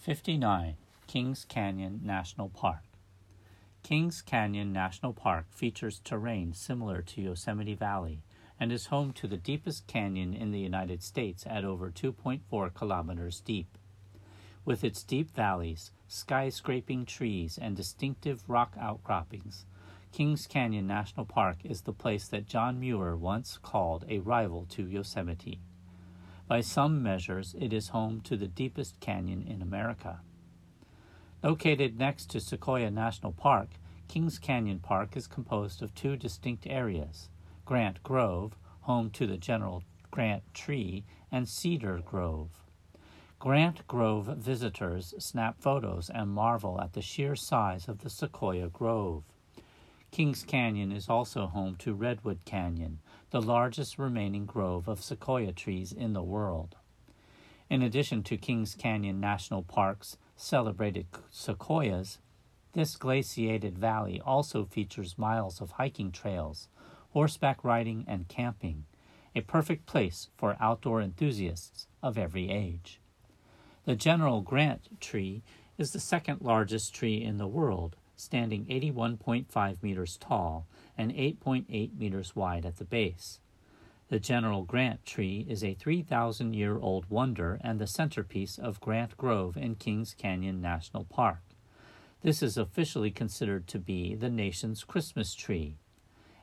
59. Kings Canyon National Park. Kings Canyon National Park features terrain similar to Yosemite Valley and is home to the deepest canyon in the United States at over 2.4 kilometers deep. With its deep valleys, skyscraping trees, and distinctive rock outcroppings, Kings Canyon National Park is the place that John Muir once called a rival to Yosemite. By some measures, it is home to the deepest canyon in America. Located next to Sequoia National Park, Kings Canyon Park is composed of two distinct areas Grant Grove, home to the General Grant tree, and Cedar Grove. Grant Grove visitors snap photos and marvel at the sheer size of the Sequoia Grove. Kings Canyon is also home to Redwood Canyon, the largest remaining grove of sequoia trees in the world. In addition to Kings Canyon National Park's celebrated sequoias, this glaciated valley also features miles of hiking trails, horseback riding, and camping, a perfect place for outdoor enthusiasts of every age. The General Grant tree is the second largest tree in the world standing 81.5 meters tall and 8.8 meters wide at the base. The General Grant tree is a 3,000 year old wonder and the centerpiece of Grant Grove in Kings Canyon National Park. This is officially considered to be the nation's Christmas tree.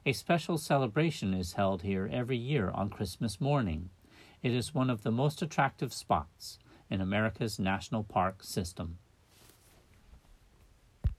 A special celebration is held here every year on Christmas morning. It is one of the most attractive spots in America's national park system.